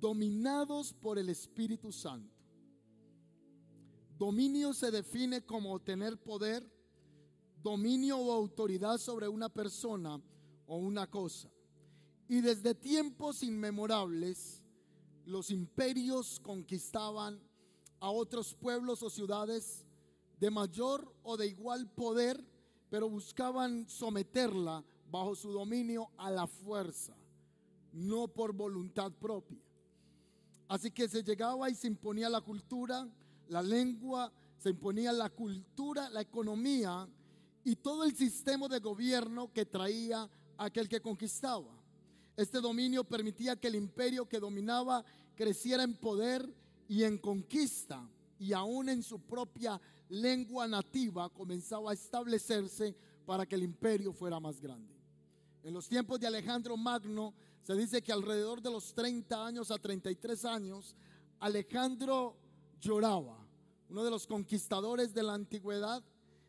dominados por el Espíritu Santo. Dominio se define como tener poder, dominio o autoridad sobre una persona o una cosa. Y desde tiempos inmemorables, los imperios conquistaban a otros pueblos o ciudades de mayor o de igual poder, pero buscaban someterla bajo su dominio a la fuerza, no por voluntad propia. Así que se llegaba y se imponía la cultura, la lengua, se imponía la cultura, la economía y todo el sistema de gobierno que traía aquel que conquistaba. Este dominio permitía que el imperio que dominaba creciera en poder y en conquista y aún en su propia lengua nativa comenzaba a establecerse para que el imperio fuera más grande. En los tiempos de Alejandro Magno se dice que alrededor de los 30 años a 33 años, Alejandro lloraba. Uno de los conquistadores de la antigüedad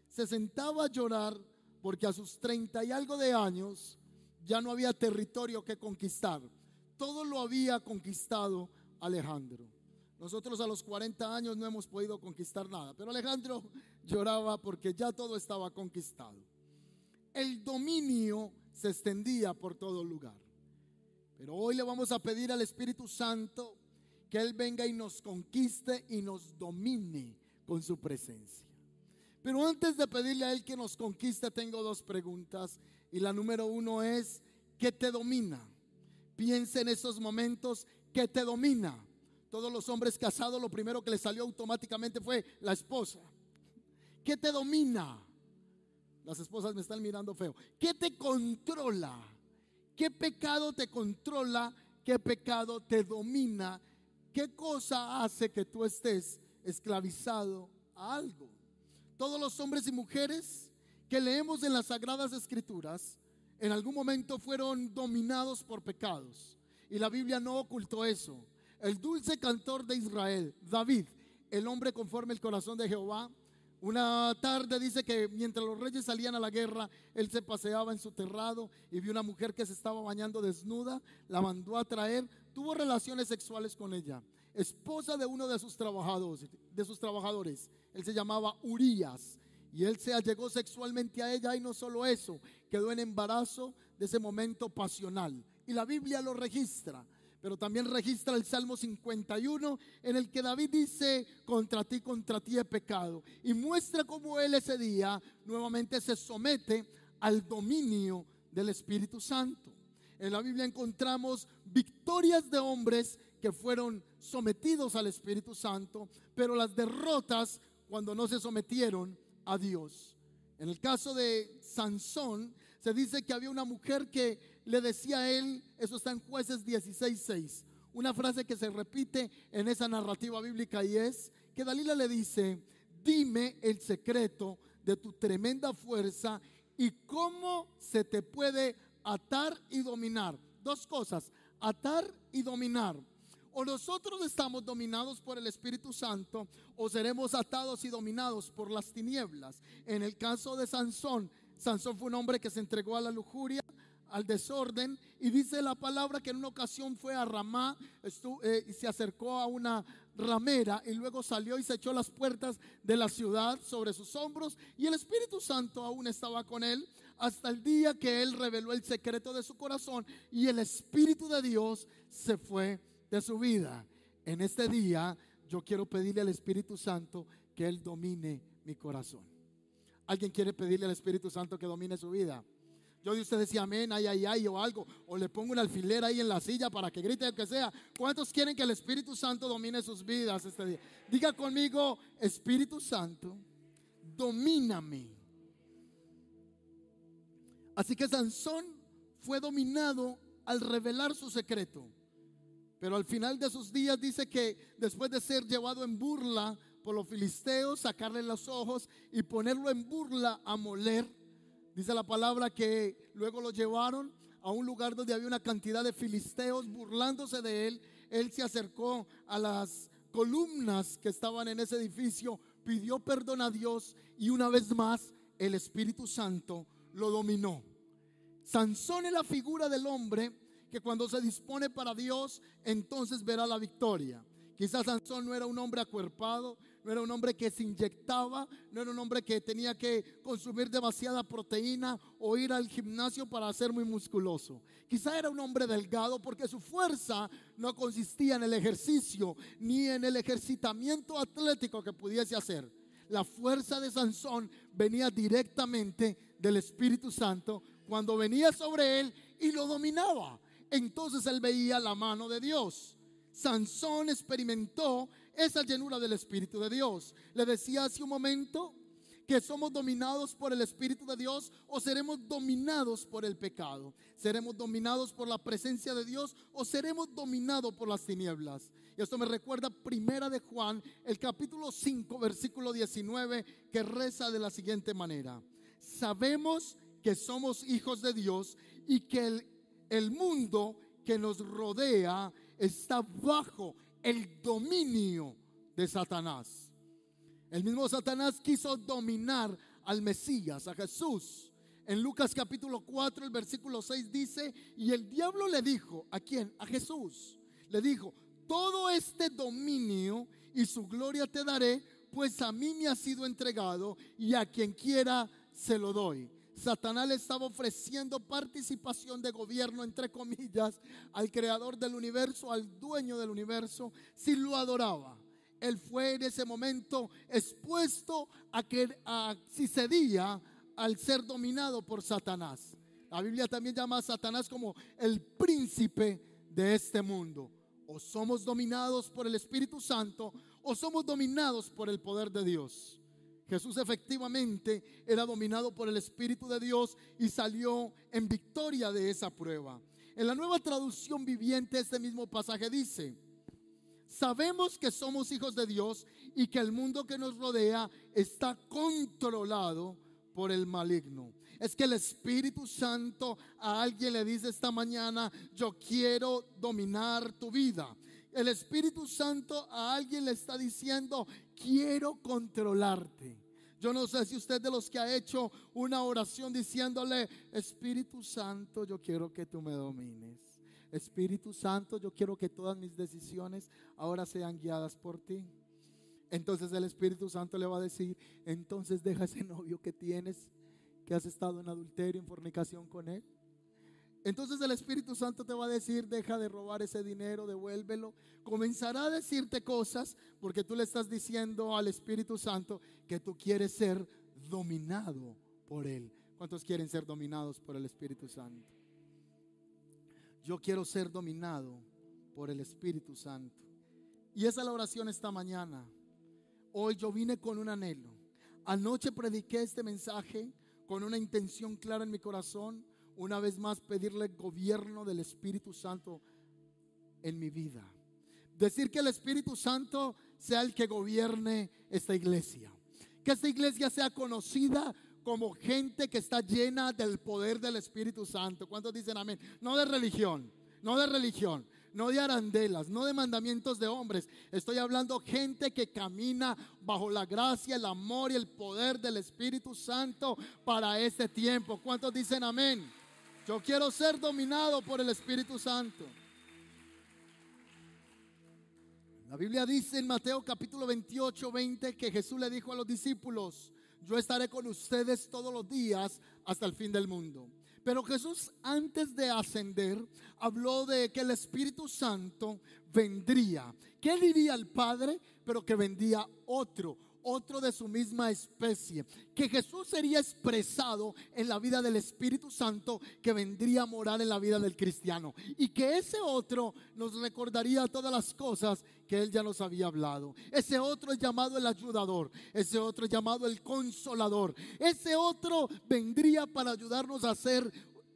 se sentaba a llorar porque a sus 30 y algo de años ya no había territorio que conquistar. Todo lo había conquistado Alejandro. Nosotros a los 40 años no hemos podido conquistar nada, pero Alejandro lloraba porque ya todo estaba conquistado. El dominio se extendía por todo lugar. Pero hoy le vamos a pedir al Espíritu Santo que Él venga y nos conquiste y nos domine con su presencia. Pero antes de pedirle a Él que nos conquiste, tengo dos preguntas. Y la número uno es, ¿qué te domina? Piensa en esos momentos, ¿qué te domina? Todos los hombres casados, lo primero que les salió automáticamente fue la esposa. ¿Qué te domina? Las esposas me están mirando feo. ¿Qué te controla? ¿Qué pecado te controla? ¿Qué pecado te domina? ¿Qué cosa hace que tú estés esclavizado a algo? Todos los hombres y mujeres que leemos en las Sagradas Escrituras en algún momento fueron dominados por pecados. Y la Biblia no ocultó eso. El dulce cantor de Israel, David, el hombre conforme el corazón de Jehová, una tarde dice que mientras los reyes salían a la guerra, él se paseaba en su terrado y vio una mujer que se estaba bañando desnuda, la mandó a traer, tuvo relaciones sexuales con ella, esposa de uno de sus trabajadores, de sus trabajadores. Él se llamaba Urias y él se allegó sexualmente a ella y no solo eso, quedó en embarazo de ese momento pasional. Y la Biblia lo registra pero también registra el Salmo 51 en el que David dice, contra ti, contra ti he pecado. Y muestra cómo él ese día nuevamente se somete al dominio del Espíritu Santo. En la Biblia encontramos victorias de hombres que fueron sometidos al Espíritu Santo, pero las derrotas cuando no se sometieron a Dios. En el caso de Sansón, se dice que había una mujer que le decía a él, eso está en jueces 16.6, una frase que se repite en esa narrativa bíblica y es que Dalila le dice, dime el secreto de tu tremenda fuerza y cómo se te puede atar y dominar. Dos cosas, atar y dominar. O nosotros estamos dominados por el Espíritu Santo o seremos atados y dominados por las tinieblas. En el caso de Sansón, Sansón fue un hombre que se entregó a la lujuria, al desorden. Y dice la palabra que en una ocasión fue a Ramá eh, y se acercó a una ramera y luego salió y se echó las puertas de la ciudad sobre sus hombros y el Espíritu Santo aún estaba con él hasta el día que él reveló el secreto de su corazón y el Espíritu de Dios se fue de su vida. En este día yo quiero pedirle al Espíritu Santo que Él domine mi corazón. ¿Alguien quiere pedirle al Espíritu Santo que domine su vida? Yo de usted decía amén, ay, ay, ay, o algo. O le pongo una alfiler ahí en la silla para que grite el que sea. ¿Cuántos quieren que el Espíritu Santo domine sus vidas este día? Diga conmigo, Espíritu Santo, domíname. Así que Sansón fue dominado al revelar su secreto. Pero al final de sus días dice que después de ser llevado en burla por los filisteos, sacarle los ojos y ponerlo en burla a moler, Dice la palabra que luego lo llevaron a un lugar donde había una cantidad de filisteos burlándose de él. Él se acercó a las columnas que estaban en ese edificio, pidió perdón a Dios y una vez más el Espíritu Santo lo dominó. Sansón es la figura del hombre que cuando se dispone para Dios, entonces verá la victoria. Quizás Sansón no era un hombre acuerpado, no era un hombre que se inyectaba, no era un hombre que tenía que consumir demasiada proteína o ir al gimnasio para ser muy musculoso. Quizá era un hombre delgado porque su fuerza no consistía en el ejercicio ni en el ejercitamiento atlético que pudiese hacer. La fuerza de Sansón venía directamente del Espíritu Santo cuando venía sobre él y lo dominaba. Entonces él veía la mano de Dios. Sansón experimentó esa llenura del Espíritu de Dios. Le decía hace un momento que somos dominados por el Espíritu de Dios o seremos dominados por el pecado. Seremos dominados por la presencia de Dios o seremos dominados por las tinieblas. Y esto me recuerda primera de Juan, el capítulo 5, versículo 19, que reza de la siguiente manera. Sabemos que somos hijos de Dios y que el, el mundo que nos rodea está bajo el dominio de Satanás. El mismo Satanás quiso dominar al Mesías, a Jesús. En Lucas capítulo 4, el versículo 6 dice, y el diablo le dijo, ¿a quién? A Jesús. Le dijo, todo este dominio y su gloria te daré, pues a mí me ha sido entregado y a quien quiera se lo doy. Satanás le estaba ofreciendo participación de gobierno, entre comillas, al creador del universo, al dueño del universo, si lo adoraba. Él fue en ese momento expuesto a que si cedía al ser dominado por Satanás. La Biblia también llama a Satanás como el príncipe de este mundo. O somos dominados por el Espíritu Santo o somos dominados por el poder de Dios. Jesús efectivamente era dominado por el Espíritu de Dios y salió en victoria de esa prueba. En la nueva traducción viviente este mismo pasaje dice, sabemos que somos hijos de Dios y que el mundo que nos rodea está controlado por el maligno. Es que el Espíritu Santo a alguien le dice esta mañana, yo quiero dominar tu vida. El Espíritu Santo a alguien le está diciendo, quiero controlarte. Yo no sé si usted de los que ha hecho una oración diciéndole, Espíritu Santo, yo quiero que tú me domines. Espíritu Santo, yo quiero que todas mis decisiones ahora sean guiadas por ti. Entonces el Espíritu Santo le va a decir, entonces deja ese novio que tienes, que has estado en adulterio, en fornicación con él. Entonces el Espíritu Santo te va a decir, deja de robar ese dinero, devuélvelo. Comenzará a decirte cosas porque tú le estás diciendo al Espíritu Santo que tú quieres ser dominado por Él. ¿Cuántos quieren ser dominados por el Espíritu Santo? Yo quiero ser dominado por el Espíritu Santo. Y esa es la oración esta mañana. Hoy yo vine con un anhelo. Anoche prediqué este mensaje con una intención clara en mi corazón una vez más pedirle gobierno del Espíritu Santo en mi vida. Decir que el Espíritu Santo sea el que gobierne esta iglesia. Que esta iglesia sea conocida como gente que está llena del poder del Espíritu Santo. ¿Cuántos dicen amén? No de religión, no de religión, no de arandelas, no de mandamientos de hombres. Estoy hablando gente que camina bajo la gracia, el amor y el poder del Espíritu Santo para este tiempo. ¿Cuántos dicen amén? Yo quiero ser dominado por el Espíritu Santo. La Biblia dice en Mateo capítulo 28, 20 que Jesús le dijo a los discípulos, yo estaré con ustedes todos los días hasta el fin del mundo. Pero Jesús antes de ascender habló de que el Espíritu Santo vendría, que él iría al Padre, pero que vendría otro, otro de su misma especie, que Jesús sería expresado en la vida del Espíritu Santo que vendría a morar en la vida del cristiano y que ese otro nos recordaría todas las cosas que él ya nos había hablado. Ese otro es llamado el ayudador, ese otro es llamado el consolador, ese otro vendría para ayudarnos a hacer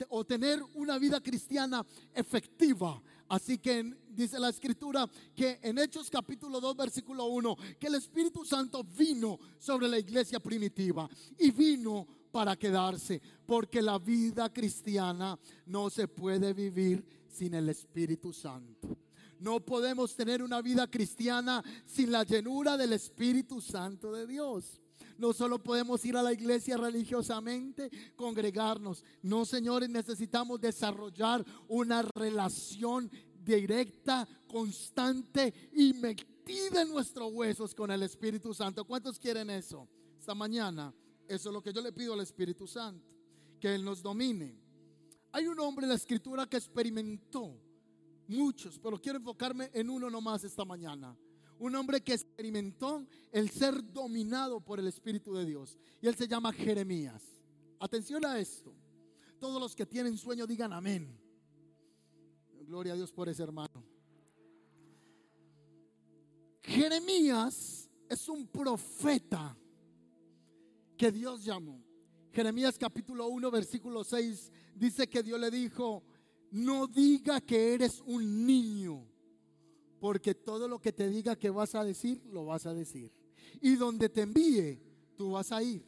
o tener una vida cristiana efectiva. Así que dice la escritura que en Hechos capítulo 2 versículo 1, que el Espíritu Santo vino sobre la iglesia primitiva y vino para quedarse, porque la vida cristiana no se puede vivir sin el Espíritu Santo. No podemos tener una vida cristiana sin la llenura del Espíritu Santo de Dios. No solo podemos ir a la iglesia religiosamente, congregarnos. No, señores, necesitamos desarrollar una relación directa, constante y metida en nuestros huesos con el Espíritu Santo. ¿Cuántos quieren eso? Esta mañana, eso es lo que yo le pido al Espíritu Santo, que Él nos domine. Hay un hombre en la escritura que experimentó muchos, pero quiero enfocarme en uno nomás esta mañana. Un hombre que experimentó el ser dominado por el Espíritu de Dios. Y él se llama Jeremías. Atención a esto. Todos los que tienen sueño digan amén. Gloria a Dios por ese hermano. Jeremías es un profeta que Dios llamó. Jeremías capítulo 1, versículo 6 dice que Dios le dijo, no diga que eres un niño, porque todo lo que te diga que vas a decir, lo vas a decir. Y donde te envíe, tú vas a ir.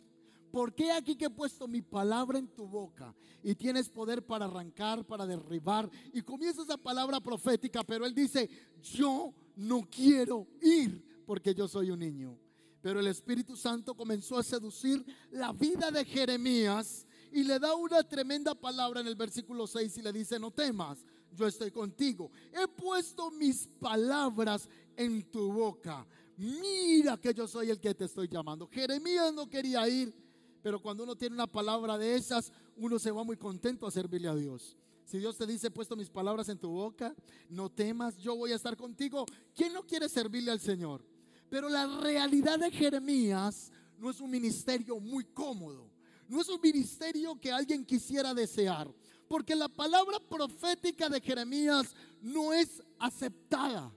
¿Por qué aquí que he puesto mi palabra en tu boca y tienes poder para arrancar, para derribar? Y comienza esa palabra profética, pero él dice, yo no quiero ir porque yo soy un niño. Pero el Espíritu Santo comenzó a seducir la vida de Jeremías y le da una tremenda palabra en el versículo 6 y le dice, no temas, yo estoy contigo. He puesto mis palabras en tu boca. Mira que yo soy el que te estoy llamando. Jeremías no quería ir, pero cuando uno tiene una palabra de esas, uno se va muy contento a servirle a Dios. Si Dios te dice, he puesto mis palabras en tu boca, no temas, yo voy a estar contigo. ¿Quién no quiere servirle al Señor? Pero la realidad de Jeremías no es un ministerio muy cómodo. No es un ministerio que alguien quisiera desear. Porque la palabra profética de Jeremías no es aceptada.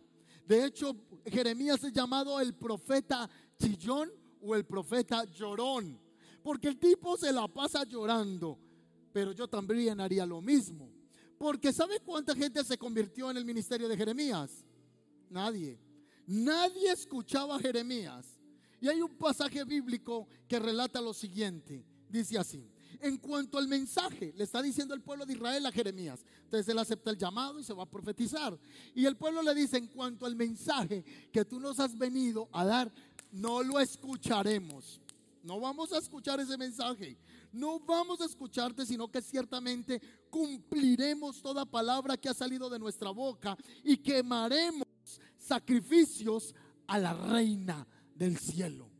De hecho, Jeremías es llamado el profeta chillón o el profeta llorón. Porque el tipo se la pasa llorando. Pero yo también haría lo mismo. Porque ¿sabe cuánta gente se convirtió en el ministerio de Jeremías? Nadie. Nadie escuchaba a Jeremías. Y hay un pasaje bíblico que relata lo siguiente. Dice así. En cuanto al mensaje, le está diciendo el pueblo de Israel a Jeremías. Entonces él acepta el llamado y se va a profetizar. Y el pueblo le dice, en cuanto al mensaje que tú nos has venido a dar, no lo escucharemos. No vamos a escuchar ese mensaje. No vamos a escucharte, sino que ciertamente cumpliremos toda palabra que ha salido de nuestra boca y quemaremos sacrificios a la reina del cielo.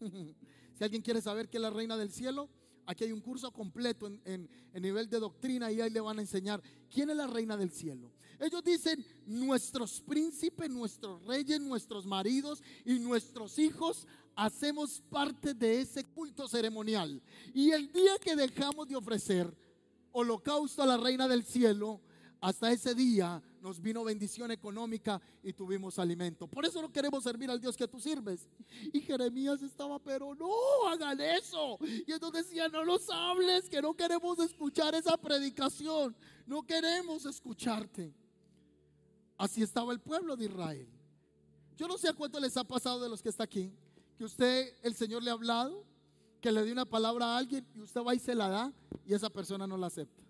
si alguien quiere saber qué es la reina del cielo, aquí hay un curso completo en, en, nivel de doctrina y ahí le van a enseñar quién es la reina del cielo. Ellos dicen, nuestros príncipes, nuestros reyes, nuestros maridos y nuestros hijos hacemos parte de ese culto ceremonial. Y el día que dejamos de ofrecer holocausto a la reina del cielo, hasta ese día nos vino bendición económica y tuvimos alimento. Por eso no queremos servir al Dios que tú sirves. Y Jeremías estaba, pero no, hagan eso. Y entonces decía, no los hables, que no queremos escuchar esa predicación. No queremos escucharte. Así estaba el pueblo de Israel. Yo no sé a cuánto les ha pasado de los que está aquí que usted, el Señor le ha hablado, que le dio una palabra a alguien y usted va y se la da y esa persona no la acepta.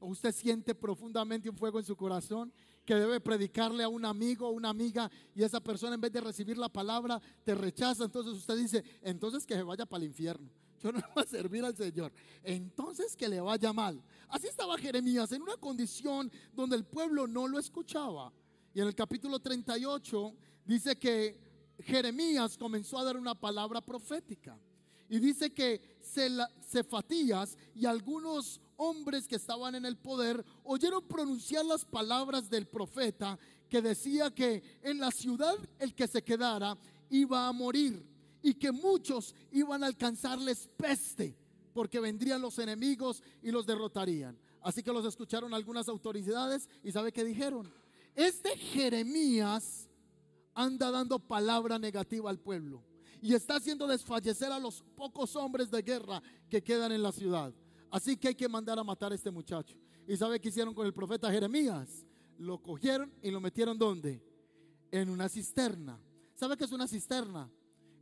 O usted siente profundamente un fuego en su corazón que debe predicarle a un amigo o una amiga y esa persona en vez de recibir la palabra te rechaza. Entonces usted dice, entonces que se vaya para el infierno. Yo no voy a servir al Señor. Entonces que le vaya mal. Así estaba Jeremías en una condición donde el pueblo no lo escuchaba. Y en el capítulo 38 dice que Jeremías comenzó a dar una palabra profética. Y dice que Cefatías y algunos hombres que estaban en el poder oyeron pronunciar las palabras del profeta que decía que en la ciudad el que se quedara iba a morir y que muchos iban a alcanzarles peste porque vendrían los enemigos y los derrotarían. Así que los escucharon algunas autoridades y ¿sabe qué dijeron? Este Jeremías anda dando palabra negativa al pueblo y está haciendo desfallecer a los pocos hombres de guerra que quedan en la ciudad. Así que hay que mandar a matar a este muchacho. ¿Y sabe qué hicieron con el profeta Jeremías? Lo cogieron y lo metieron ¿dónde? En una cisterna. ¿Sabe qué es una cisterna?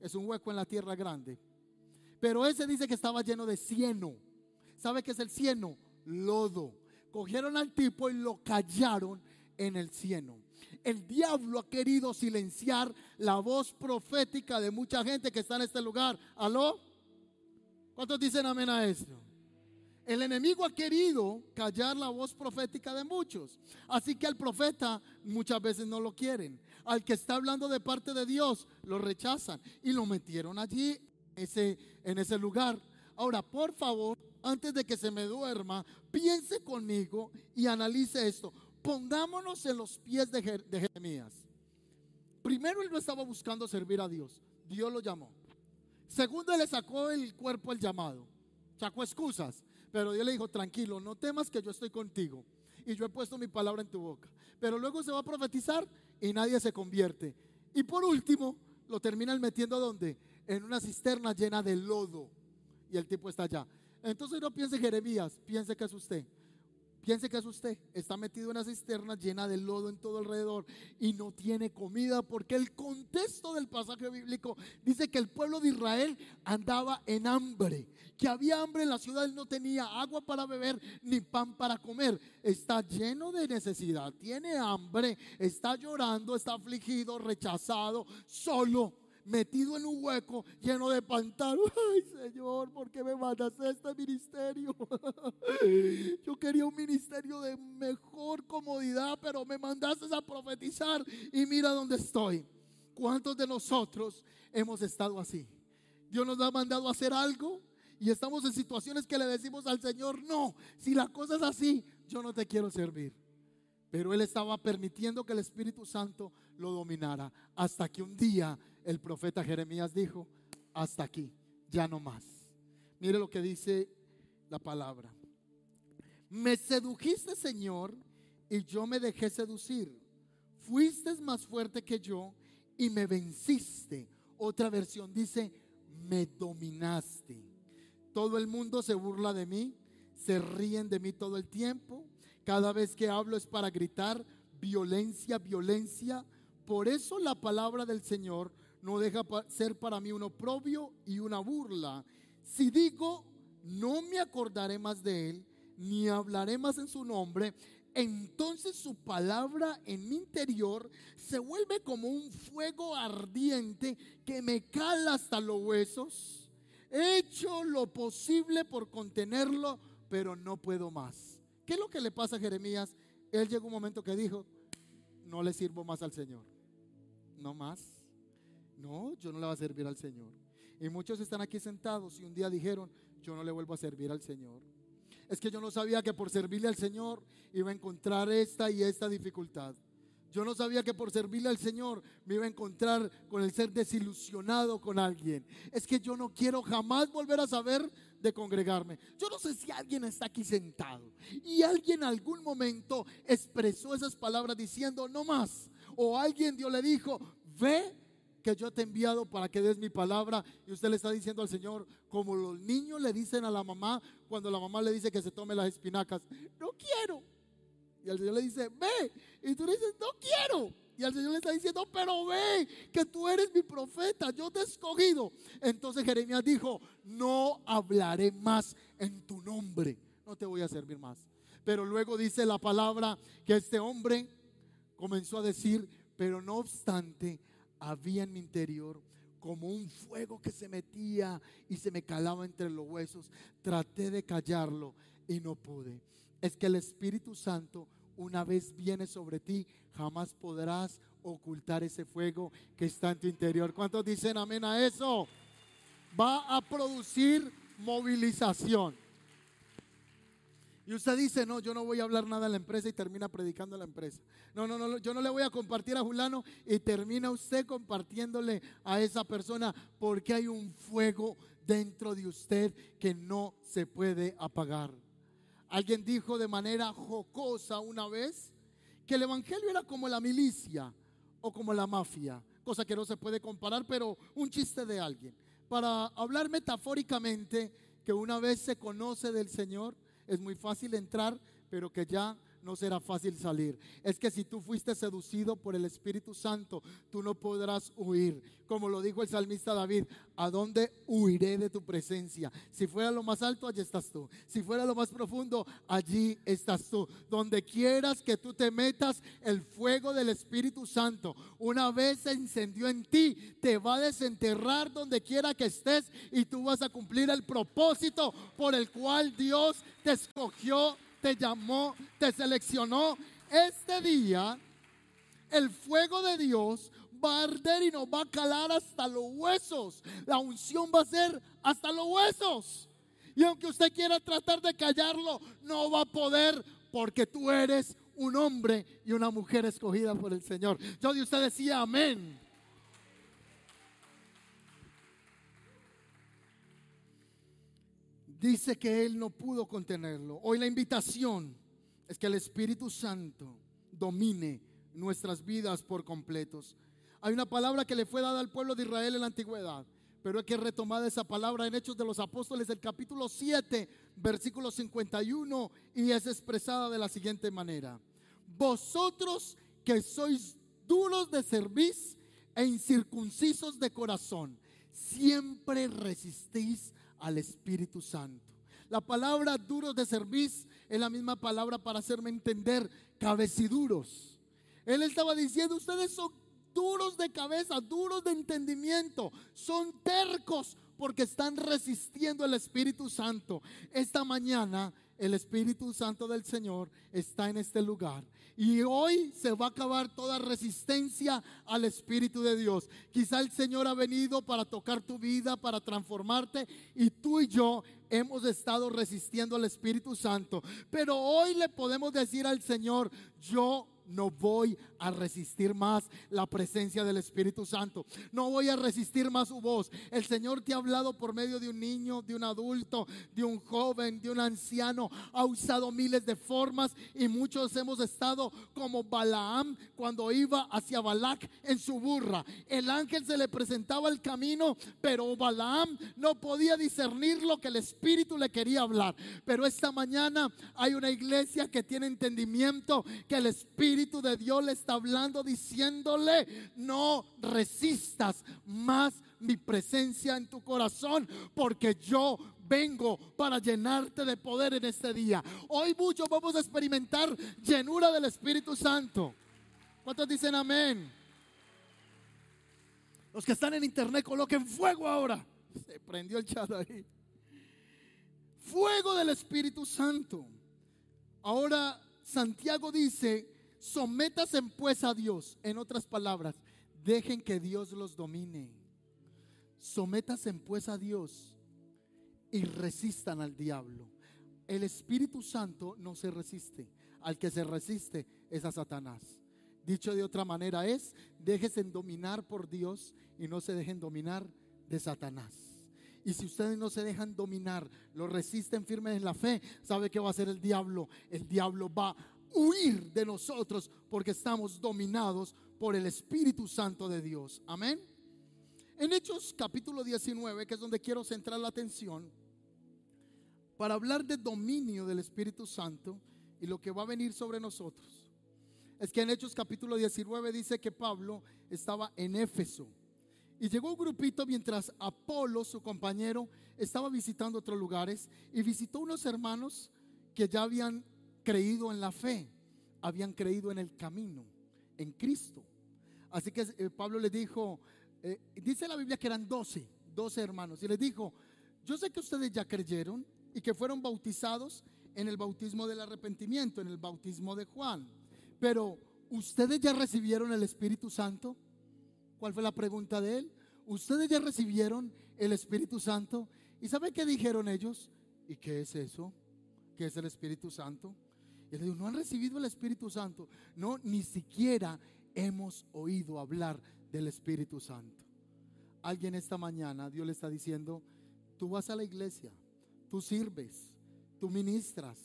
Es un hueco en la tierra grande. Pero ese dice que estaba lleno de cieno. ¿Sabe qué es el cieno? Lodo. Cogieron al tipo y lo callaron en el cieno. El diablo ha querido silenciar la voz profética de mucha gente que está en este lugar. ¿Aló? ¿Cuántos dicen amén a esto? El enemigo ha querido callar la voz profética de muchos. Así que al profeta muchas veces no lo quieren. Al que está hablando de parte de Dios lo rechazan y lo metieron allí ese, en ese lugar. Ahora, por favor, antes de que se me duerma, piense conmigo y analice esto. Pongámonos en los pies de, Jeremías. Primero, él no estaba buscando servir a Dios. Dios lo llamó. Segundo, él le sacó el cuerpo el llamado. Sacó excusas. Pero Dios le dijo, tranquilo, no temas que yo estoy contigo. Y yo he puesto mi palabra en tu boca. Pero luego se va a profetizar y nadie se convierte. Y por último, lo terminan metiendo ¿dónde? En una cisterna llena de lodo. Y el tipo está allá. Entonces no piense Jeremías, piense que es usted. Piense que es usted, está metido en una cisterna llena de lodo en todo alrededor y no tiene comida porque el contexto del pasaje bíblico dice que el pueblo de Israel andaba en hambre, que había hambre en la ciudad, él no tenía agua para beber ni pan para comer, está lleno de necesidad, tiene hambre, está llorando, está afligido, rechazado, solo metido en un hueco lleno de pantanos. Ay, Señor, ¿por qué me mandas a este ministerio? Yo quería un ministerio de mejor comodidad, pero me mandaste a profetizar y mira dónde estoy. ¿Cuántos de nosotros hemos estado así? Dios nos ha mandado a hacer algo y estamos en situaciones que le decimos al Señor, no, si la cosa es así, yo no te quiero servir. Pero Él estaba permitiendo que el Espíritu Santo lo dominara hasta que un día el profeta Jeremías dijo, hasta aquí, ya no más. Mire lo que dice la palabra. Me sedujiste, Señor, y yo me dejé seducir. Fuiste más fuerte que yo y me venciste. Otra versión dice, me dominaste. Todo el mundo se burla de mí, se ríen de mí todo el tiempo. Cada vez que hablo es para gritar violencia, violencia. Por eso la palabra del Señor no deja ser para mí un oprobio y una burla. Si digo, no me acordaré más de él, ni hablaré más en su nombre, entonces su palabra en mi interior se vuelve como un fuego ardiente que me cala hasta los huesos. He hecho lo posible por contenerlo, pero no puedo más. ¿Qué es lo que le pasa a Jeremías? Él llegó un momento que dijo, no le sirvo más al Señor. No más. No, yo no le voy a servir al Señor. Y muchos están aquí sentados y un día dijeron, yo no le vuelvo a servir al Señor. Es que yo no sabía que por servirle al Señor iba a encontrar esta y esta dificultad. Yo no sabía que por servirle al Señor me iba a encontrar con el ser desilusionado con alguien. Es que yo no quiero jamás volver a saber de congregarme. Yo no sé si alguien está aquí sentado y alguien en algún momento expresó esas palabras diciendo no más. O alguien Dios le dijo, ve que yo te he enviado para que des mi palabra. Y usted le está diciendo al Señor, como los niños le dicen a la mamá cuando la mamá le dice que se tome las espinacas, no quiero. Y el Señor le dice, ve. Y tú le dices, no quiero. Y el Señor le está diciendo, pero ve, que tú eres mi profeta, yo te he escogido. Entonces Jeremías dijo, no hablaré más en tu nombre, no te voy a servir más. Pero luego dice la palabra que este hombre comenzó a decir, pero no obstante, había en mi interior como un fuego que se metía y se me calaba entre los huesos. Traté de callarlo y no pude. Es que el Espíritu Santo una vez viene sobre ti, jamás podrás ocultar ese fuego que está en tu interior. ¿Cuántos dicen amén a eso? Va a producir movilización. Y usted dice, no, yo no voy a hablar nada en la empresa y termina predicando en la empresa. No, no, no, yo no le voy a compartir a Julano y termina usted compartiéndole a esa persona porque hay un fuego dentro de usted que no se puede apagar. Alguien dijo de manera jocosa una vez que el Evangelio era como la milicia o como la mafia, cosa que no se puede comparar, pero un chiste de alguien. Para hablar metafóricamente que una vez se conoce del Señor, es muy fácil entrar, pero que ya no será fácil salir. Es que si tú fuiste seducido por el Espíritu Santo, tú no podrás huir. Como lo dijo el salmista David, ¿a dónde huiré de tu presencia? Si fuera lo más alto, allí estás tú. Si fuera lo más profundo, allí estás tú. Donde quieras que tú te metas, el fuego del Espíritu Santo, una vez se encendió en ti, te va a desenterrar donde quiera que estés y tú vas a cumplir el propósito por el cual Dios te escogió te llamó, te seleccionó. Este día, el fuego de Dios va a arder y nos va a calar hasta los huesos. La unción va a ser hasta los huesos. Y aunque usted quiera tratar de callarlo, no va a poder porque tú eres un hombre y una mujer escogida por el Señor. Yo de usted decía amén. Dice que él no pudo contenerlo. Hoy la invitación es que el Espíritu Santo domine nuestras vidas por completos. Hay una palabra que le fue dada al pueblo de Israel en la antigüedad, pero hay que retomar esa palabra en Hechos de los Apóstoles del capítulo 7, versículo 51, y es expresada de la siguiente manera. Vosotros que sois duros de cerviz e incircuncisos de corazón, siempre resistís al Espíritu Santo. La palabra duros de servicio es la misma palabra para hacerme entender cabeciduros. Él estaba diciendo, ustedes son duros de cabeza, duros de entendimiento, son tercos porque están resistiendo al Espíritu Santo. Esta mañana el Espíritu Santo del Señor está en este lugar. Y hoy se va a acabar toda resistencia al Espíritu de Dios. Quizá el Señor ha venido para tocar tu vida, para transformarte. Y tú y yo hemos estado resistiendo al Espíritu Santo. Pero hoy le podemos decir al Señor, yo no voy a resistir más la presencia del Espíritu Santo. No voy a resistir más su voz. El Señor te ha hablado por medio de un niño, de un adulto, de un joven, de un anciano. Ha usado miles de formas y muchos hemos estado como Balaam cuando iba hacia Balac en su burra. El ángel se le presentaba el camino, pero Balaam no podía discernir lo que el Espíritu le quería hablar. Pero esta mañana hay una iglesia que tiene entendimiento que el Espíritu de Dios le está hablando diciéndole, no resistas más mi presencia en tu corazón, porque yo vengo para llenarte de poder en este día. Hoy muchos vamos a experimentar llenura del Espíritu Santo. ¿Cuántos dicen amén? Los que están en internet coloquen fuego ahora. Se prendió el chat ahí. Fuego del Espíritu Santo. Ahora Santiago dice Sométase pues a Dios. En otras palabras, dejen que Dios los domine. Sométase pues a Dios y resistan al diablo. El Espíritu Santo no se resiste. Al que se resiste es a Satanás. Dicho de otra manera es, déjense dominar por Dios y no se dejen dominar de Satanás. Y si ustedes no se dejan dominar, lo resisten firmes en la fe, ¿sabe qué va a hacer el diablo? El diablo va huir de nosotros porque estamos dominados por el Espíritu Santo de Dios. Amén. En Hechos capítulo 19, que es donde quiero centrar la atención, para hablar de dominio del Espíritu Santo y lo que va a venir sobre nosotros. Es que en Hechos capítulo 19 dice que Pablo estaba en Éfeso. Y llegó un grupito mientras Apolo, su compañero, estaba visitando otros lugares y visitó unos hermanos que ya habían creído en la fe, habían creído en el camino, en Cristo. Así que eh, Pablo les dijo, eh, dice la Biblia que eran doce, doce hermanos, y les dijo, yo sé que ustedes ya creyeron y que fueron bautizados en el bautismo del arrepentimiento, en el bautismo de Juan, pero ¿ustedes ya recibieron el Espíritu Santo? ¿Cuál fue la pregunta de él? ¿Ustedes ya recibieron el Espíritu Santo? ¿Y sabe qué dijeron ellos? ¿Y qué es eso? ¿Qué es el Espíritu Santo? Y le digo, no han recibido el Espíritu Santo. No, ni siquiera hemos oído hablar del Espíritu Santo. Alguien esta mañana, Dios le está diciendo, tú vas a la iglesia, tú sirves, tú ministras,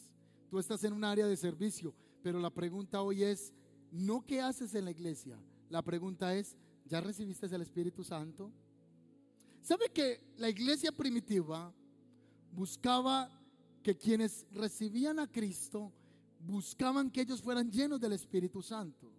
tú estás en un área de servicio, pero la pregunta hoy es, no qué haces en la iglesia, la pregunta es, ¿ya recibiste el Espíritu Santo? ¿Sabe que la iglesia primitiva buscaba que quienes recibían a Cristo buscaban que ellos fueran llenos del Espíritu Santo.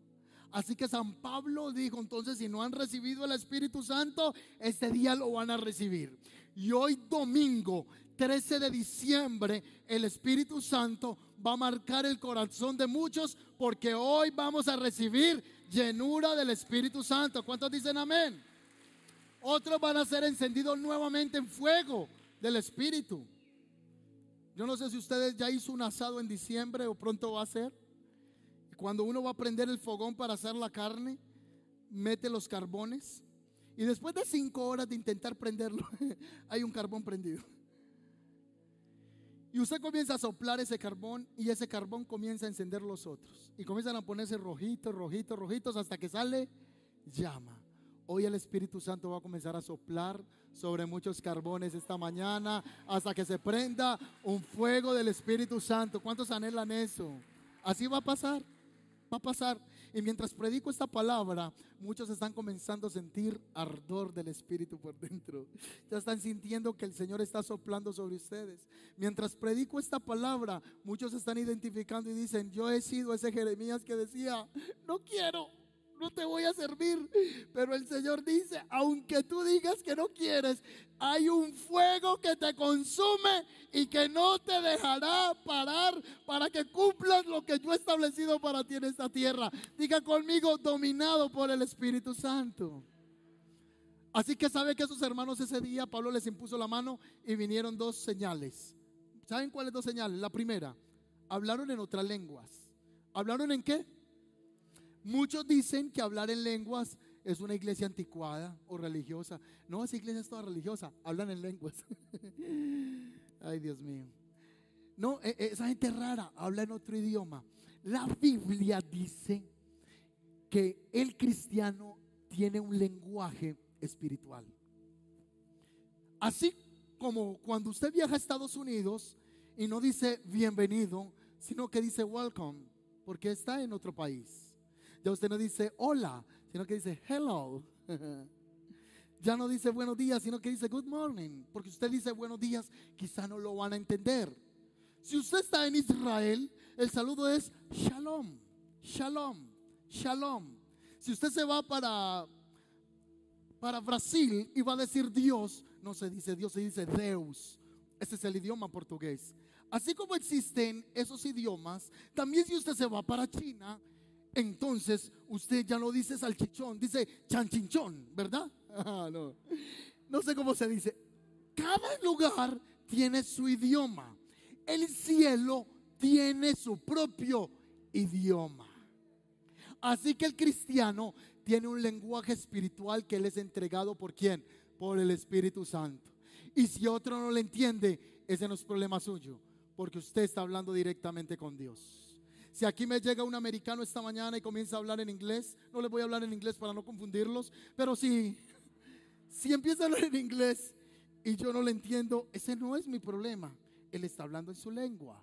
Así que San Pablo dijo, entonces si no han recibido el Espíritu Santo, este día lo van a recibir. Y hoy domingo 13 de diciembre, el Espíritu Santo va a marcar el corazón de muchos porque hoy vamos a recibir llenura del Espíritu Santo. ¿Cuántos dicen amén? Otros van a ser encendidos nuevamente en fuego del Espíritu. Yo no sé si ustedes ya hizo un asado en diciembre o pronto va a ser. Cuando uno va a prender el fogón para hacer la carne, mete los carbones y después de cinco horas de intentar prenderlo, hay un carbón prendido. Y usted comienza a soplar ese carbón y ese carbón comienza a encender los otros. Y comienzan a ponerse rojitos, rojitos, rojitos hasta que sale llama. Hoy el Espíritu Santo va a comenzar a soplar sobre muchos carbones esta mañana hasta que se prenda un fuego del Espíritu Santo. ¿Cuántos anhelan eso? Así va a pasar. Va a pasar. Y mientras predico esta palabra, muchos están comenzando a sentir ardor del Espíritu por dentro. Ya están sintiendo que el Señor está soplando sobre ustedes. Mientras predico esta palabra, muchos están identificando y dicen, yo he sido ese Jeremías que decía, no quiero no te voy a servir. Pero el Señor dice, aunque tú digas que no quieres, hay un fuego que te consume y que no te dejará parar para que cumplas lo que yo he establecido para ti en esta tierra. Diga conmigo, dominado por el Espíritu Santo. Así que sabe que esos hermanos ese día Pablo les impuso la mano y vinieron dos señales. ¿Saben cuáles dos señales? La primera, hablaron en otras lenguas. ¿Hablaron en qué? Muchos dicen que hablar en lenguas es una iglesia anticuada o religiosa. No, esa iglesia es toda religiosa, hablan en lenguas. Ay, Dios mío. No, e, e, esa gente rara habla en otro idioma. La Biblia dice que el cristiano tiene un lenguaje espiritual. Así como cuando usted viaja a Estados Unidos y no dice bienvenido, sino que dice welcome, porque está en otro país. Ya usted no dice hola, sino que dice hello. ya no dice buenos días, sino que dice good morning. Porque usted dice buenos días, quizá no lo van a entender. Si usted está en Israel, el saludo es shalom, shalom, shalom. Si usted se va para, para Brasil y va a decir Dios, no se dice Dios, se dice Deus. Ese es el idioma portugués. Así como existen esos idiomas, también si usted se va para China, entonces usted ya no dice salchichón, dice chanchinchón, ¿verdad? Ah, no. no sé cómo se dice. Cada lugar tiene su idioma. El cielo tiene su propio idioma. Así que el cristiano tiene un lenguaje espiritual que él es entregado por quién? Por el Espíritu Santo. Y si otro no le entiende, ese no es problema suyo, porque usted está hablando directamente con Dios. Si aquí me llega un americano esta mañana y comienza a hablar en inglés, no le voy a hablar en inglés para no confundirlos, pero si, si empieza a hablar en inglés y yo no le entiendo, ese no es mi problema. Él está hablando en su lengua.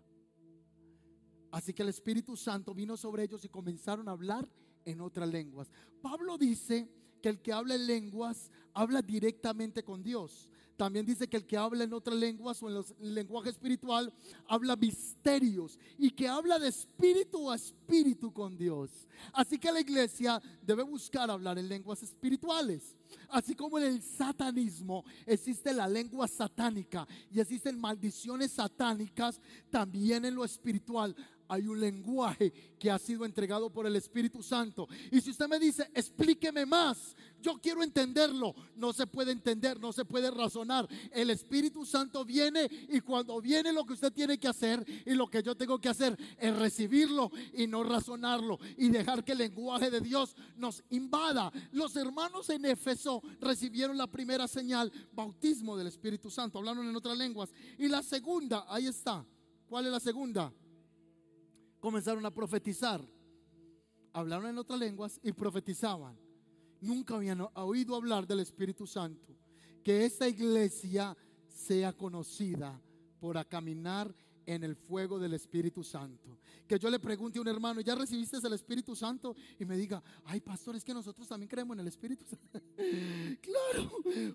Así que el Espíritu Santo vino sobre ellos y comenzaron a hablar en otras lenguas. Pablo dice que el que habla en lenguas habla directamente con Dios. También dice que el que habla en otras lenguas o en el lenguaje espiritual habla misterios y que habla de espíritu a espíritu con Dios. Así que la iglesia debe buscar hablar en lenguas espirituales. Así como en el satanismo existe la lengua satánica y existen maldiciones satánicas, también en lo espiritual hay un lenguaje que ha sido entregado por el Espíritu Santo. Y si usted me dice, explíqueme más, yo quiero entenderlo, no se puede entender, no se puede razonar. El Espíritu Santo viene y cuando viene lo que usted tiene que hacer y lo que yo tengo que hacer es recibirlo y no razonarlo y dejar que el lenguaje de Dios nos invada. Los hermanos en Éfeso recibieron la primera señal, bautismo del Espíritu Santo, hablaron en otras lenguas. Y la segunda, ahí está. ¿Cuál es la segunda? Comenzaron a profetizar. Hablaron en otras lenguas y profetizaban. Nunca habían oído hablar del Espíritu Santo. Que esta iglesia sea conocida por caminar en el fuego del Espíritu Santo. Que yo le pregunte a un hermano, ¿ya recibiste el Espíritu Santo? Y me diga, ay, pastor, es que nosotros también creemos en el Espíritu Santo. claro,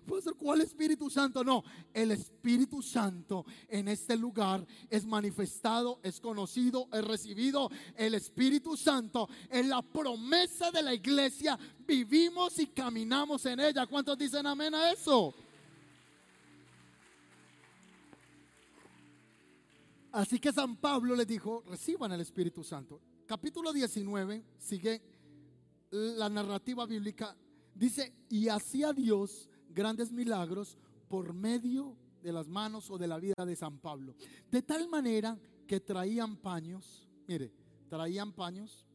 pastor, ¿cuál Espíritu Santo? No, el Espíritu Santo en este lugar es manifestado, es conocido, es recibido. El Espíritu Santo es la promesa de la iglesia. Vivimos y caminamos en ella. ¿Cuántos dicen amén a eso? Así que San Pablo les dijo, reciban el Espíritu Santo. Capítulo 19, sigue la narrativa bíblica, dice, y hacía Dios grandes milagros por medio de las manos o de la vida de San Pablo. De tal manera que traían paños, mire, traían paños,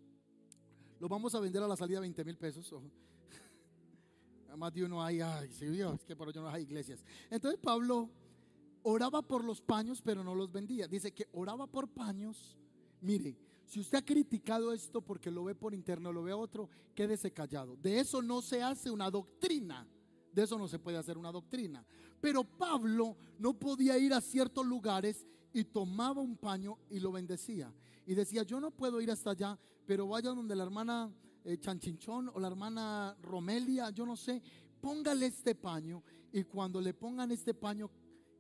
los vamos a vender a la salida 20 mil pesos. Más de hay, ay, sí, es que por ello no hay iglesias. Entonces Pablo oraba por los paños, pero no los vendía. Dice que oraba por paños. Mire, si usted ha criticado esto porque lo ve por interno, lo ve otro, quédese callado. De eso no se hace una doctrina. De eso no se puede hacer una doctrina. Pero Pablo no podía ir a ciertos lugares y tomaba un paño y lo bendecía. Y decía, yo no puedo ir hasta allá, pero vaya donde la hermana eh, Chanchinchón o la hermana Romelia, yo no sé, póngale este paño y cuando le pongan este paño,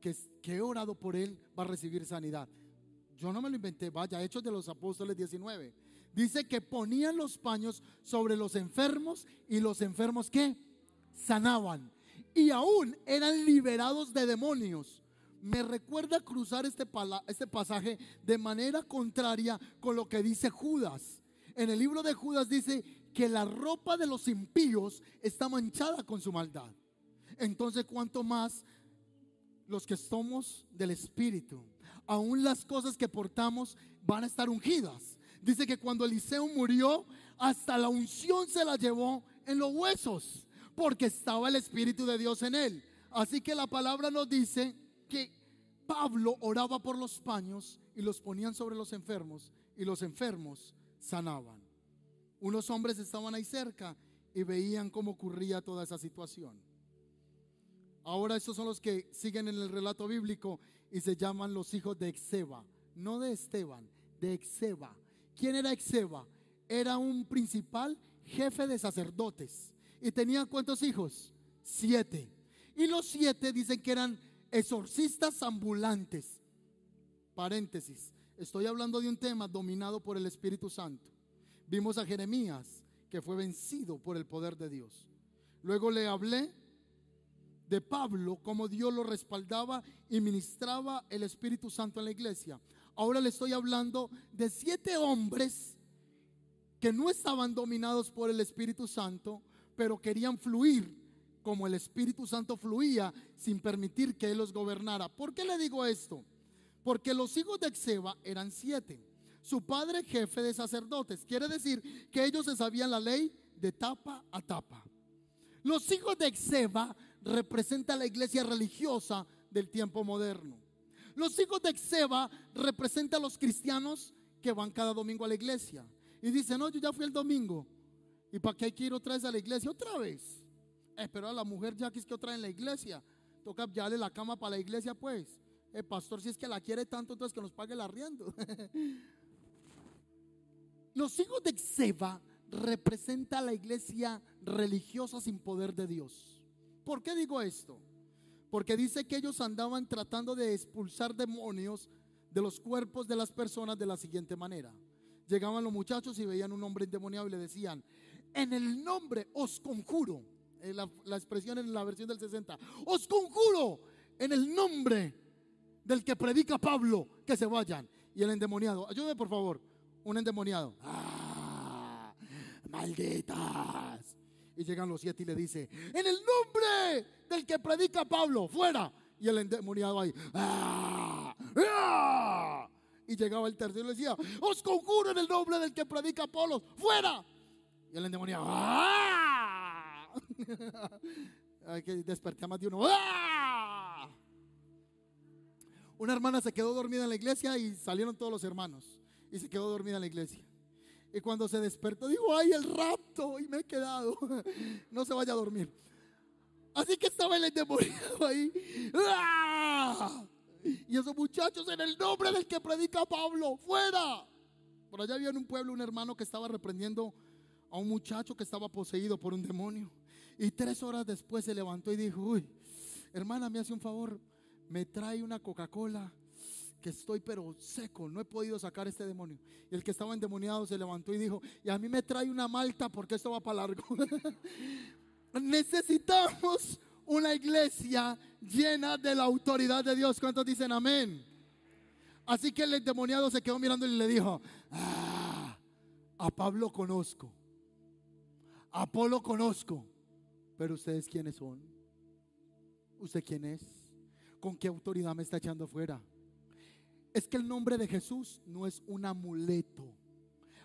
que, he orado por él va a recibir sanidad. Yo no me lo inventé, vaya, Hechos de los Apóstoles 19. Dice que ponían los paños sobre los enfermos y los enfermos que sanaban. Y aún eran liberados de demonios. Me recuerda cruzar este, este pasaje de manera contraria con lo que dice Judas. En el libro de Judas dice que la ropa de los impíos está manchada con su maldad. Entonces, ¿cuánto más los que somos del Espíritu, aún las cosas que portamos van a estar ungidas. Dice que cuando Eliseo murió, hasta la unción se la llevó en los huesos, porque estaba el Espíritu de Dios en él. Así que la palabra nos dice que Pablo oraba por los paños y los ponían sobre los enfermos y los enfermos sanaban. Unos hombres estaban ahí cerca y veían cómo ocurría toda esa situación. Ahora esos son los que siguen en el relato bíblico y se llaman los hijos de Exeba, no de Esteban, de Exeba. ¿Quién era Exeba? Era un principal jefe de sacerdotes. ¿Y tenía cuántos hijos? Siete. Y los siete dicen que eran exorcistas ambulantes. Paréntesis. Estoy hablando de un tema dominado por el Espíritu Santo. Vimos a Jeremías que fue vencido por el poder de Dios. Luego le hablé de Pablo, cómo Dios lo respaldaba y ministraba el Espíritu Santo en la iglesia. Ahora le estoy hablando de siete hombres que no estaban dominados por el Espíritu Santo, pero querían fluir como el Espíritu Santo fluía sin permitir que Él los gobernara. ¿Por qué le digo esto? Porque los hijos de Exeba eran siete. Su padre jefe de sacerdotes. Quiere decir que ellos se sabían la ley de tapa a tapa. Los hijos de Exeba representa la iglesia religiosa del tiempo moderno. Los hijos de Exeba representan a los cristianos que van cada domingo a la iglesia. Y dicen, no, yo ya fui el domingo. ¿Y para qué quiero otra vez a la iglesia? Otra vez. Eh, pero a la mujer ya que que otra en la iglesia. Toca darle la cama para la iglesia, pues. El pastor, si es que la quiere tanto, entonces que nos pague el arriendo. los hijos de Exeba representa a la iglesia religiosa sin poder de Dios. ¿Por qué digo esto? Porque dice que ellos andaban tratando de expulsar demonios de los cuerpos de las personas de la siguiente manera. Llegaban los muchachos y veían un hombre endemoniado y le decían, en el nombre os conjuro, la, expresión en la versión del 60, os conjuro en el nombre del que predica Pablo que se vayan. Y el endemoniado, ayúdeme por favor, un endemoniado. ¡Ah! Malditas. Y llegan los siete y le dice, en el nombre del que predica Pablo, fuera. Y el endemoniado ahí, ¡Ah! ¡Ah! Y llegaba el tercero y le decía, os conjuro en el nombre del que predica Pablo, fuera. Y el endemoniado, ¡Ah! Que despertar más de uno. ¡Ah! Una hermana se quedó dormida en la iglesia y salieron todos los hermanos. Y se quedó dormida en la iglesia. Y cuando se despertó, dijo, ay, el rapto. Y me he quedado. No se vaya a dormir. Así que estaba el endemoniado ahí. ¡Ah! Y esos muchachos en el nombre del que predica Pablo, fuera. Por allá había en un pueblo un hermano que estaba reprendiendo a un muchacho que estaba poseído por un demonio. Y tres horas después se levantó y dijo, uy, hermana, me hace un favor, me trae una Coca-Cola que estoy pero seco, no he podido sacar este demonio. Y el que estaba endemoniado se levantó y dijo, y a mí me trae una malta porque esto va para largo. Necesitamos una iglesia llena de la autoridad de Dios. ¿Cuántos dicen amén? Así que el endemoniado se quedó mirando y le dijo, ah, a Pablo conozco, a Apolo conozco, pero ustedes quiénes son? ¿Usted quién es? ¿Con qué autoridad me está echando fuera? Es que el nombre de Jesús no es un amuleto.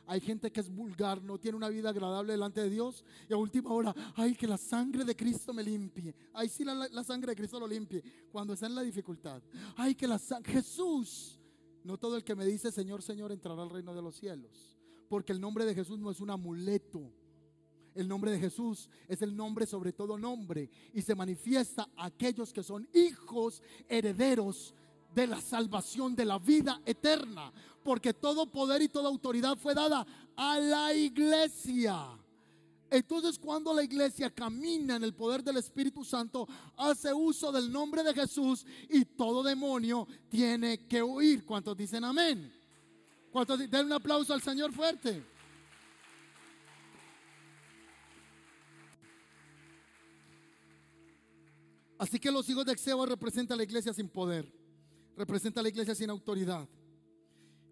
Hay gente que es vulgar, no tiene una vida agradable delante de Dios. Y a última hora, ay, que la sangre de Cristo me limpie. Ay, sí, la, sangre de Cristo lo limpie. Cuando está en la dificultad. Ay, que la sangre. Jesús. No todo el que me dice Señor, Señor entrará al reino de los cielos. Porque el nombre de Jesús no es un amuleto. El nombre de Jesús es el nombre sobre todo nombre. Y se manifiesta a aquellos que son hijos, herederos de la salvación, de la vida eterna. Porque todo poder y toda autoridad fue dada a la iglesia. Entonces cuando la iglesia camina en el poder del Espíritu Santo, hace uso del nombre de Jesús y todo demonio tiene que huir. ¿Cuántos dicen amén? ¿Cuántos den un aplauso al Señor fuerte? Así que los hijos de Exeba representan a la iglesia sin poder representa a la iglesia sin autoridad.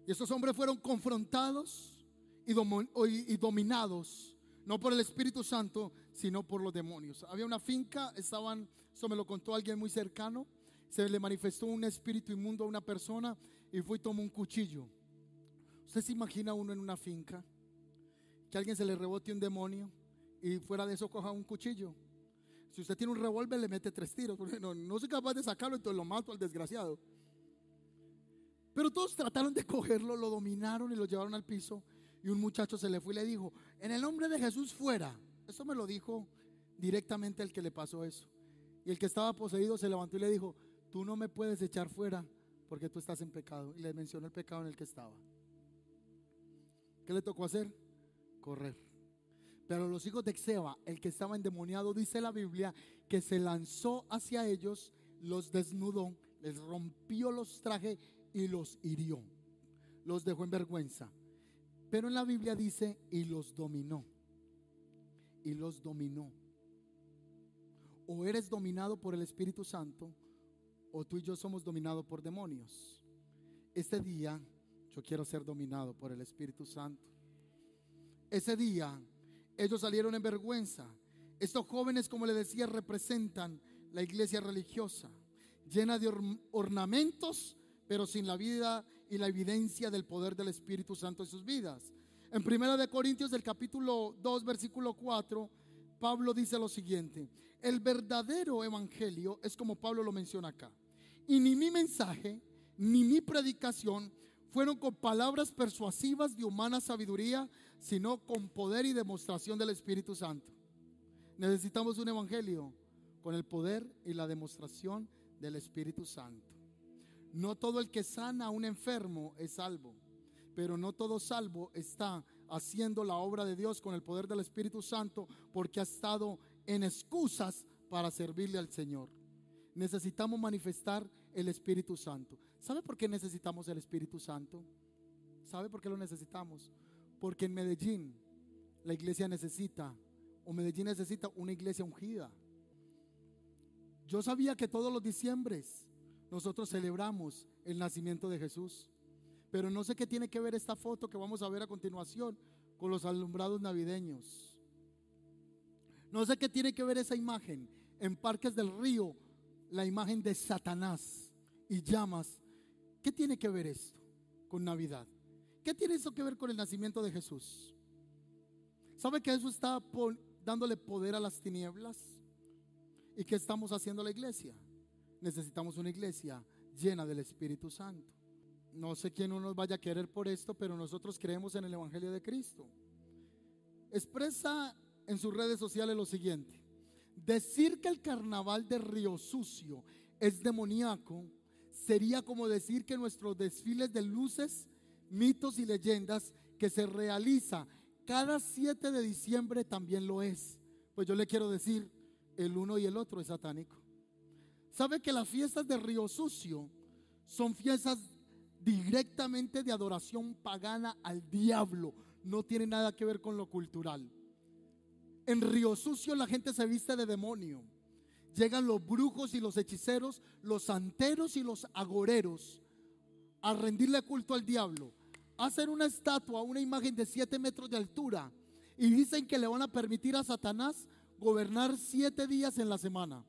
Y esos hombres fueron confrontados y, dominados, no por el Espíritu Santo, sino por los demonios. Había una finca, estaban, eso me lo contó alguien muy cercano, se le manifestó un espíritu inmundo a una persona y fue y tomó un cuchillo. ¿Usted se imagina uno en una finca? Que alguien se le rebote un demonio y fuera de eso coja un cuchillo. Si usted tiene un revólver, le mete tres tiros. No, no soy capaz de sacarlo, entonces lo mato al desgraciado. Pero todos trataron de cogerlo, lo dominaron y lo llevaron al piso. Y un muchacho se le fue y le dijo, en el nombre de Jesús fuera. Eso me lo dijo directamente el que le pasó eso. Y el que estaba poseído se levantó y le dijo, tú no me puedes echar fuera porque tú estás en pecado. Y le mencionó el pecado en el que estaba. ¿Qué le tocó hacer? Correr. Pero los hijos de Exeba, el que estaba endemoniado, dice la Biblia, que se lanzó hacia ellos, los desnudó, les rompió los trajes y los hirió. Los dejó en vergüenza. Pero en la Biblia dice, y los dominó. Y los dominó. O eres dominado por el Espíritu Santo, o tú y yo somos dominados por demonios. Este día yo quiero ser dominado por el Espíritu Santo. Ese día ellos salieron en vergüenza. Estos jóvenes, como le decía, representan la iglesia religiosa, llena de ornamentos pero sin la vida y la evidencia del poder del Espíritu Santo en sus vidas. En Primera de Corintios del capítulo 2 versículo 4, Pablo dice lo siguiente: El verdadero evangelio es como Pablo lo menciona acá. Y ni mi mensaje ni mi predicación fueron con palabras persuasivas de humana sabiduría, sino con poder y demostración del Espíritu Santo. Necesitamos un evangelio con el poder y la demostración del Espíritu Santo. No todo el que sana a un enfermo es salvo, pero no todo salvo está haciendo la obra de Dios con el poder del Espíritu Santo porque ha estado en excusas para servirle al Señor. Necesitamos manifestar el Espíritu Santo. ¿Sabe por qué necesitamos el Espíritu Santo? ¿Sabe por qué lo necesitamos? Porque en Medellín la iglesia necesita, o Medellín necesita una iglesia ungida. Yo sabía que todos los diciembres nosotros celebramos el nacimiento de Jesús. Pero no sé qué tiene que ver esta foto que vamos a ver a continuación con los alumbrados navideños. No sé qué tiene que ver esa imagen en Parques del Río, la imagen de Satanás y llamas. ¿Qué tiene que ver esto con Navidad? ¿Qué tiene eso que ver con el nacimiento de Jesús? ¿Sabe que eso está dándole poder a las tinieblas? ¿Y qué estamos haciendo la iglesia? Necesitamos una iglesia llena del Espíritu Santo. No sé quién no nos vaya a querer por esto, pero nosotros creemos en el Evangelio de Cristo. Expresa en sus redes sociales lo siguiente. Decir que el carnaval de Río Sucio es demoníaco sería como decir que nuestros desfiles de luces, mitos y leyendas que se realiza cada 7 de diciembre también lo es. Pues yo le quiero decir, el uno y el otro es satánico. ¿Sabe que las fiestas de Río Sucio son fiestas directamente de adoración pagana al diablo? No tiene nada que ver con lo cultural. En Río Sucio la gente se viste de demonio. Llegan los brujos y los hechiceros, los santeros y los agoreros a rendirle culto al diablo. Hacen una estatua, una imagen de siete metros de altura y dicen que le van a permitir a Satanás gobernar siete días en la semana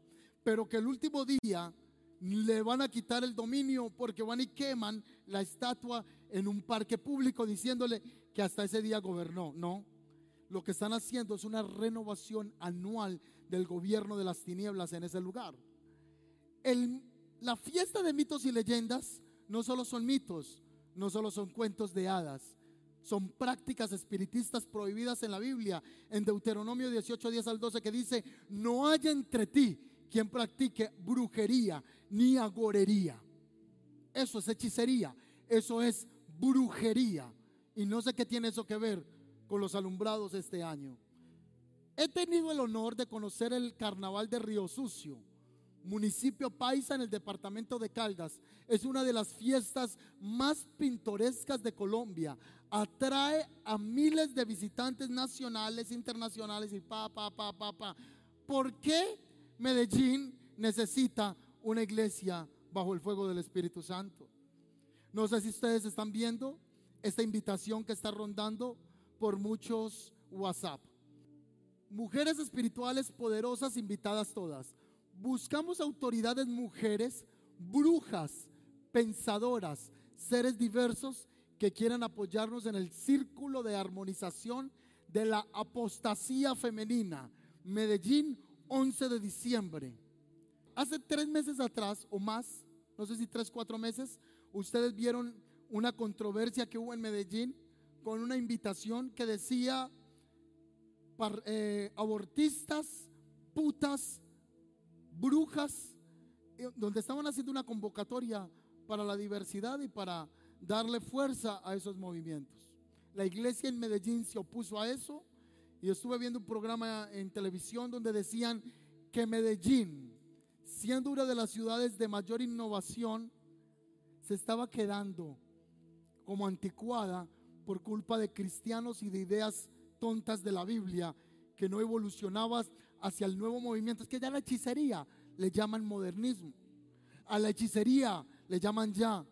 pero que el último día le van a quitar el dominio porque van y queman la estatua en un parque público diciéndole que hasta ese día gobernó. No, lo que están haciendo es una renovación anual del gobierno de las tinieblas en ese lugar. la fiesta de mitos y leyendas no solo son mitos, no solo son cuentos de hadas, son prácticas espiritistas prohibidas en la Biblia, en Deuteronomio 18, 10 al 12, que dice, no haya entre ti quien practique brujería ni agorería. Eso es hechicería, eso es brujería. Y no sé qué tiene eso que ver con los alumbrados este año. He tenido el honor de conocer el carnaval de Río Sucio, municipio paisa en el departamento de Caldas. Es una de las fiestas más pintorescas de Colombia. Atrae a miles de visitantes nacionales, internacionales y pa, pa, pa, pa, pa. ¿Por qué? Medellín necesita una iglesia bajo el fuego del Espíritu Santo. No sé si ustedes están viendo esta invitación que está rondando por muchos WhatsApp. Mujeres espirituales poderosas invitadas todas. Buscamos autoridades mujeres, brujas, pensadoras, seres diversos que quieran apoyarnos en el círculo de armonización de la apostasía femenina. Medellín 11 de diciembre. Hace tres meses atrás o más, no sé si tres, cuatro meses, ustedes vieron una controversia que hubo en Medellín con una invitación que decía eh, abortistas, putas, brujas, eh, donde estaban haciendo una convocatoria para la diversidad y para darle fuerza a esos movimientos. La iglesia en Medellín se opuso a eso y estuve viendo un programa en televisión donde decían que Medellín, siendo una de las ciudades de mayor innovación, se estaba quedando como anticuada por culpa de cristianos y de ideas tontas de la Biblia que no evolucionaban hacia el nuevo movimiento. Es que ya la hechicería le llaman modernismo. A la hechicería le llaman ya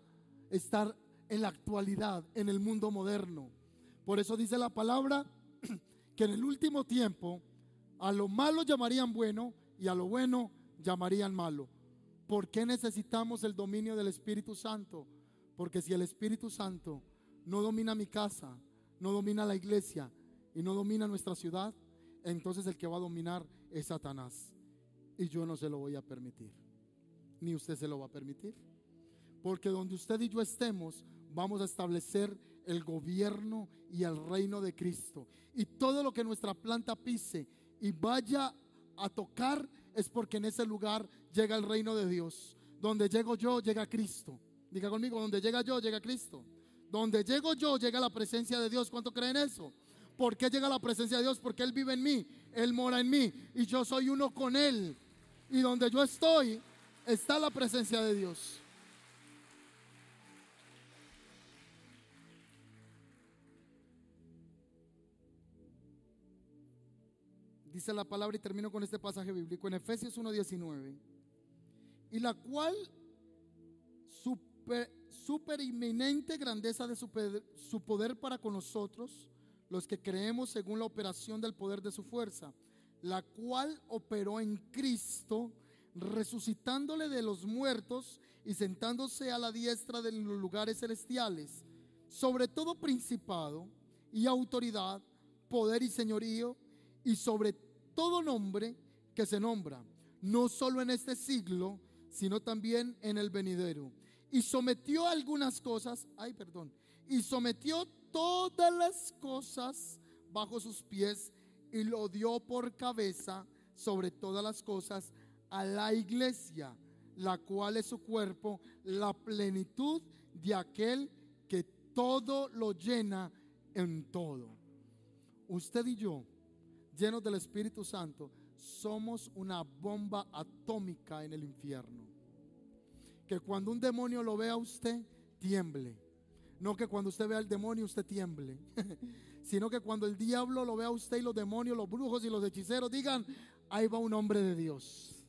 estar en la actualidad, en el mundo moderno. Por eso dice la palabra que en el último tiempo a lo malo llamarían bueno y a lo bueno llamarían malo. ¿Por qué necesitamos el dominio del Espíritu Santo? Porque si el Espíritu Santo no domina mi casa, no domina la iglesia y no domina nuestra ciudad, entonces el que va a dominar es Satanás. Y yo no se lo voy a permitir. Ni usted se lo va a permitir. Porque donde usted y yo estemos, vamos a establecer el gobierno y el reino de Cristo. Y todo lo que nuestra planta pise y vaya a tocar es porque en ese lugar llega el reino de Dios. Donde llego yo, llega Cristo. Diga conmigo, donde llega yo, llega Cristo. Donde llego yo, llega la presencia de Dios. ¿Cuánto creen eso? ¿Por qué llega la presencia de Dios? Porque Él vive en mí, Él mora en mí y yo soy uno con Él. Y donde yo estoy, está la presencia de Dios. Dice la palabra y termino con este pasaje bíblico en Efesios 1.19, y la cual super, super inminente grandeza de su, su poder para con nosotros, los que creemos según la operación del poder de su fuerza, la cual operó en Cristo, resucitándole de los muertos y sentándose a la diestra de los lugares celestiales, sobre todo principado y autoridad, poder y señorío, y sobre todo nombre que se nombra, no solo en este siglo, sino también en el venidero. Y sometió algunas cosas, ay, perdón, y sometió todas las cosas bajo sus pies y lo dio por cabeza sobre todas las cosas a la iglesia, la cual es su cuerpo, la plenitud de aquel que todo lo llena en todo. Usted y yo, llenos del Espíritu Santo, somos una bomba atómica en el infierno. Que cuando un demonio lo vea a usted, tiemble. No que cuando usted vea al demonio usted tiemble. Sino que cuando el diablo lo vea a usted y los demonios, los brujos y los hechiceros digan, ahí va un hombre de Dios.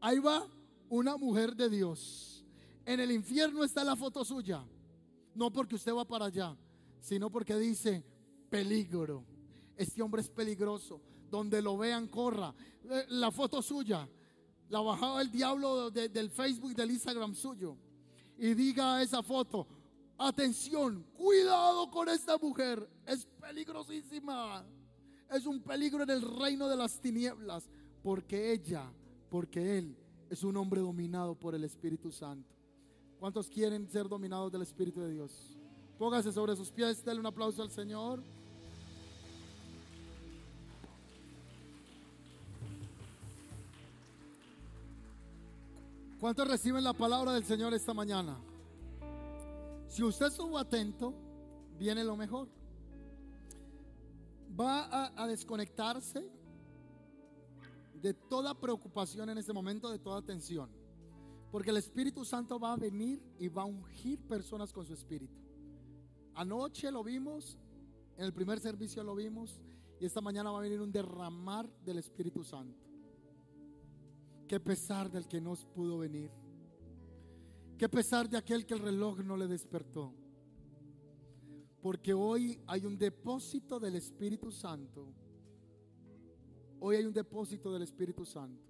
Ahí va una mujer de Dios. En el infierno está la foto suya. No porque usted va para allá, sino porque dice peligro. Este hombre es peligroso. Donde lo vean, corra. Eh, la foto suya la bajaba el diablo del Facebook del Instagram suyo. Y diga esa foto, atención, cuidado con esta mujer. Es peligrosísima. Es un peligro en el reino de las tinieblas. Porque ella, porque él es un hombre dominado por el Espíritu Santo. ¿Cuántos quieren ser dominados del Espíritu de Dios? Póngase sobre sus pies, denle un aplauso al Señor. ¿Cuántos reciben la palabra del Señor esta mañana? Si usted estuvo atento, viene lo mejor. Va a, a, desconectarse de toda preocupación en este momento, de toda tensión. Porque el Espíritu Santo va a venir y va a ungir personas con su Espíritu. Anoche lo vimos, en el primer servicio lo vimos, y esta mañana va a venir un derramar del Espíritu Santo. Qué pesar del que no pudo venir. Qué pesar de aquel que el reloj no le despertó. Porque hoy hay un depósito del Espíritu Santo. Hoy hay un depósito del Espíritu Santo.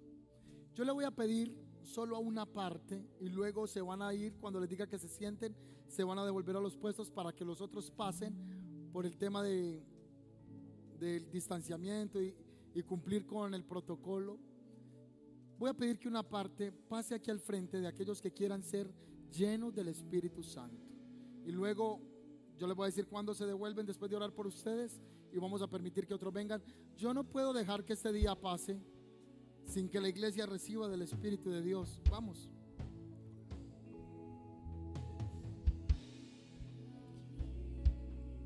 Yo le voy a pedir solo a una parte y luego se van a ir cuando les diga que se sienten, se van a devolver a los puestos para que los otros pasen por el tema de, del distanciamiento y, y cumplir con el protocolo voy a pedir que una parte pase aquí al frente de aquellos que quieran ser llenos del Espíritu Santo. Y luego yo les voy a decir cuándo se devuelven después de orar por ustedes y vamos a permitir que otros vengan. Yo no puedo dejar que este día pase sin que la iglesia reciba del Espíritu de Dios. Vamos.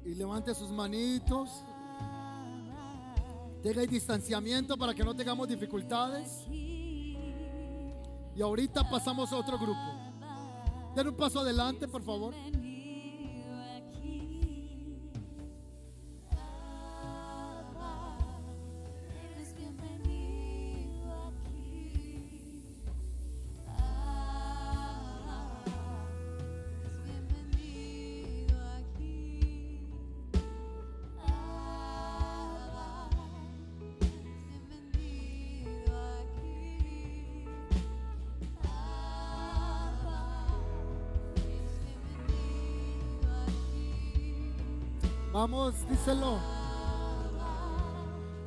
Y levante sus manitos. Tenga distanciamiento para que no tengamos dificultades. Y ahorita pasamos a otro grupo. Den un paso adelante, por favor.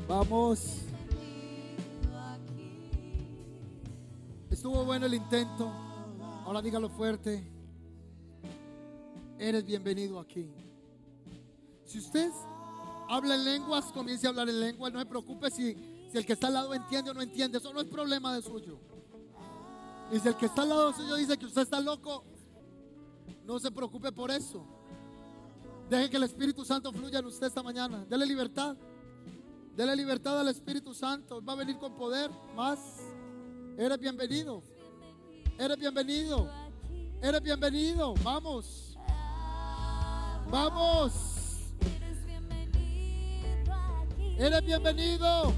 Vamos. Estuvo bueno el intento. Ahora dígalo fuerte. Eres bienvenido aquí. Si usted habla en lenguas, comience a hablar en lenguas. No se preocupe si, si el que está al lado entiende o no entiende. Eso no es problema de suyo. Y si el que está al lado suyo dice que usted está loco, no se preocupe por eso. Deje que el Espíritu Santo fluya en usted esta mañana. Dele libertad. Dele libertad al Espíritu Santo. Va a venir con poder más. Eres bienvenido. Eres bienvenido. Eres bienvenido. Vamos. Vamos. Eres bienvenido.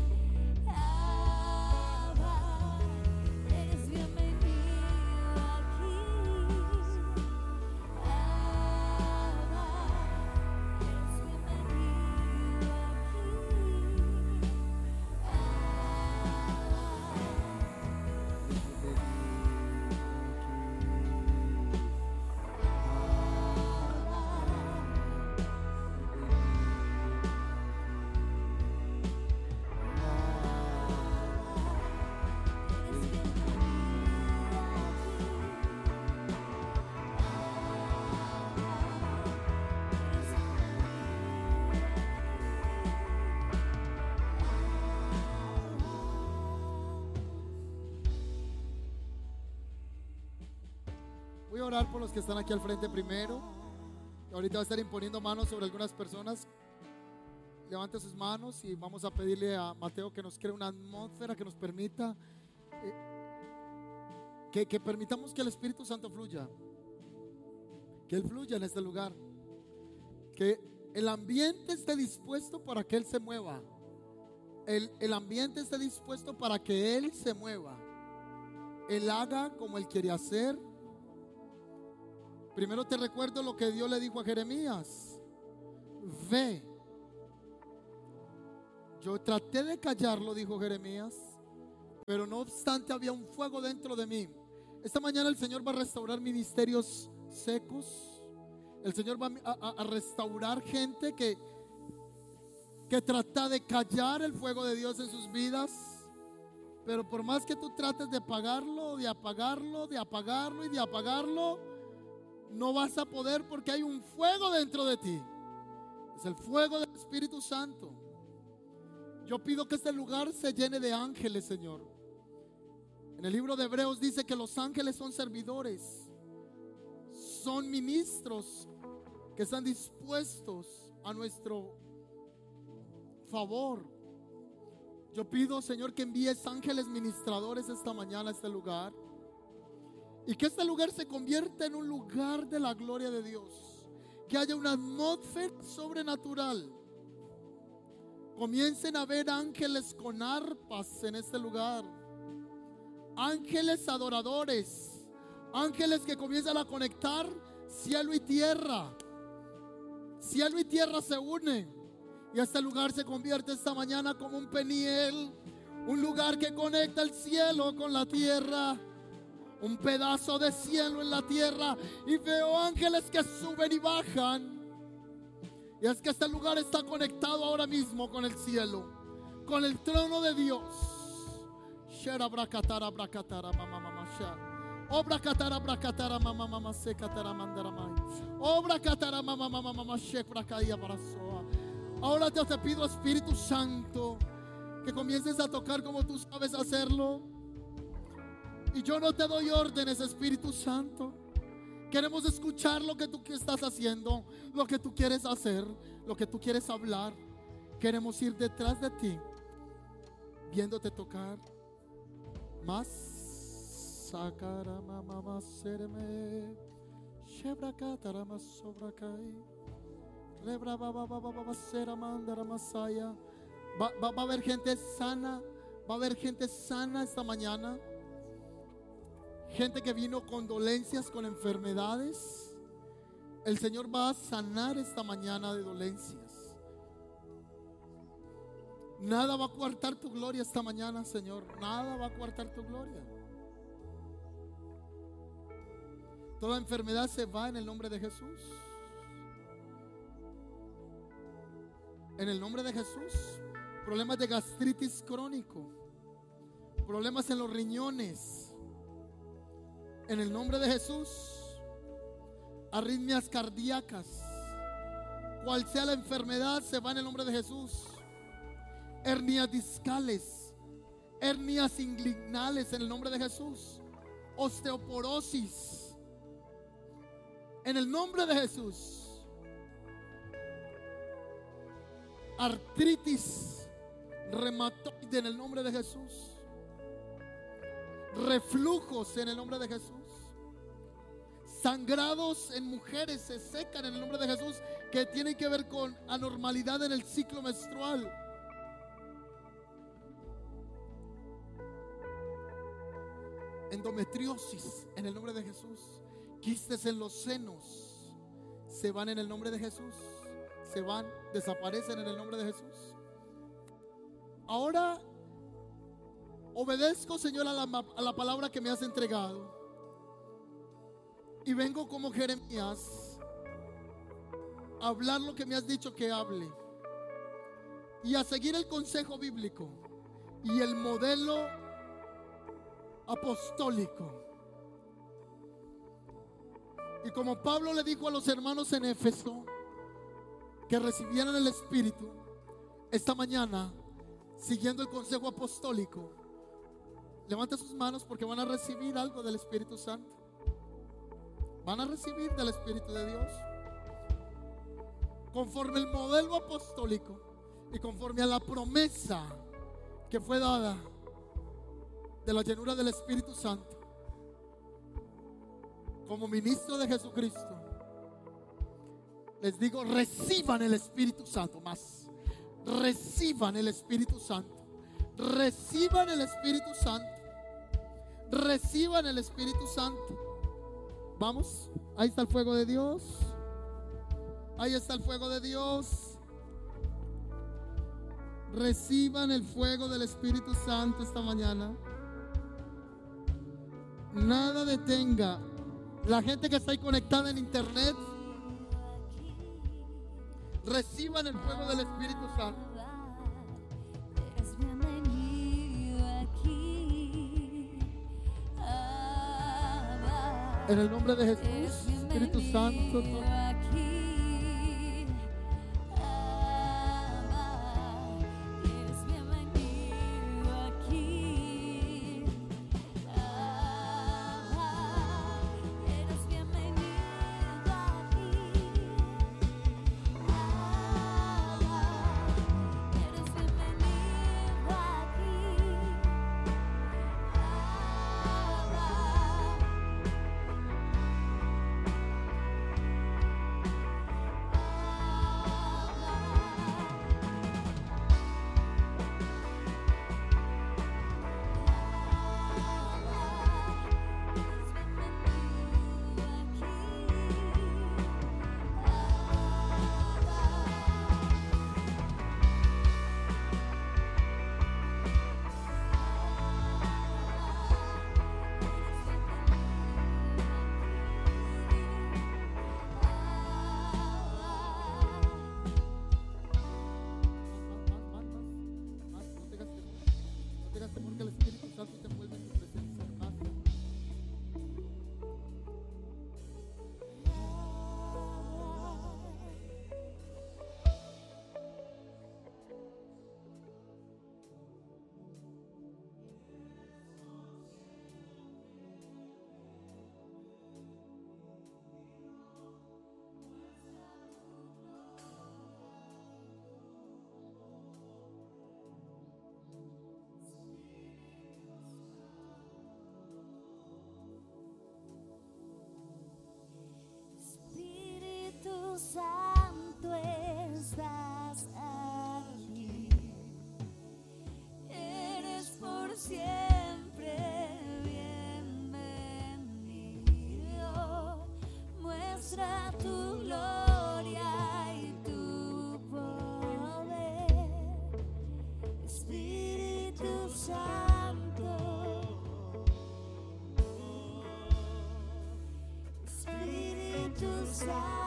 Orar por los que están aquí al frente primero. ahorita va a estar imponiendo manos sobre algunas personas. Levante sus manos y vamos a pedirle a Mateo que nos cree una atmósfera que nos permita, eh, que, que permitamos que el Espíritu Santo fluya. Que Él fluya en este lugar. Que el ambiente esté dispuesto para que Él se mueva. El, el, ambiente esté dispuesto para que Él se mueva. Él haga como Él quiere hacer. Primero te recuerdo lo que Dios le dijo a Jeremías. Ve. Yo traté de callarlo, dijo Jeremías, pero no obstante había un fuego dentro de mí. Esta mañana el Señor va a restaurar ministerios secos el Señor va a, restaurar gente que, que trata de callar el fuego de Dios en sus vidas. Pero por más que tú trates de apagarlo, de apagarlo, de apagarlo y de apagarlo, no vas a poder porque hay un fuego dentro de ti. Es el fuego del Espíritu Santo. Yo pido que este lugar se llene de ángeles, Señor. En el libro de Hebreos dice que los ángeles son servidores, son ministros que están dispuestos a nuestro favor. Yo pido, Señor, que envíes ángeles ministradores esta mañana a este lugar. Y que este lugar se convierta en un lugar de la gloria de Dios. Que haya una atmósfera sobrenatural. Comiencen a ver ángeles con arpas en este lugar. Ángeles adoradores. Ángeles que comienzan a conectar cielo y tierra. Cielo y tierra se unen y este lugar se convierte esta mañana como un peniel, un lugar que conecta el cielo con la tierra, un pedazo de cielo en la tierra y veo ángeles que suben y bajan. Y es que este lugar está conectado ahora mismo con el cielo, con el trono de Dios. Obra catara bracatara mama mama se catara mandara mai. Obra catara mama mama mama shek bracaía para. Ahora te pido Espíritu Santo que comiences a tocar como tú sabes hacerlo. Y yo no te doy órdenes, Espíritu Santo. Queremos escuchar lo que tú estás haciendo, lo que tú quieres hacer, lo que tú quieres hablar. Queremos ir detrás de ti, viéndote tocar más. Va, va, va a haber gente sana. Va a haber gente sana esta mañana. Gente que vino con dolencias, con enfermedades. El Señor va a sanar esta mañana de dolencias. Nada va a coartar tu gloria esta mañana, Señor. Nada va a coartar tu gloria. Toda enfermedad se va en el nombre de Jesús. En el nombre de Jesús. Problemas de gastritis crónico. Problemas en los riñones. En el nombre de Jesús. Arritmias cardíacas. Cual sea la enfermedad, se va en el nombre de Jesús. Hernias discales. Hernias inguinales en el nombre de Jesús. Osteoporosis en el nombre de Jesús. Artritis reumatoide en el nombre de Jesús. Reflujos en el nombre de Jesús. Sangrados en mujeres se secan en el nombre de Jesús que tienen que ver con anormalidad en el ciclo menstrual. Endometriosis en el nombre de Jesús quistes en los senos se van en el nombre de Jesús. Se van, desaparecen en el nombre de Jesús. Ahora obedezco, Señor, a la, palabra que me has entregado. Y vengo como Jeremías a hablar lo que me has dicho que hable. Y a seguir el consejo bíblico y el modelo apostólico y como Pablo le dijo a los hermanos en Éfeso que recibieran el Espíritu, esta mañana, siguiendo el consejo apostólico, levante sus manos porque van a recibir algo del Espíritu Santo. van a recibir del Espíritu de Dios. Conforme el modelo apostólico y conforme a la promesa que fue dada de la llenura del Espíritu Santo, como ministro de Jesucristo, les digo, reciban el Espíritu Santo más. Reciban el Espíritu Santo. Reciban el Espíritu Santo. Reciban el Espíritu Santo. Vamos, ahí está el fuego de Dios. Ahí está el fuego de Dios. Reciban el fuego del Espíritu Santo esta mañana. Nada detenga. La gente que está ahí conectada en internet, reciban el fuego del Espíritu Santo. En el nombre de Jesús, Espíritu Santo, Santo, estás aquí. Eres por siempre bienvenido. Muestra tu gloria y tu poder. Espíritu Santo. Santo.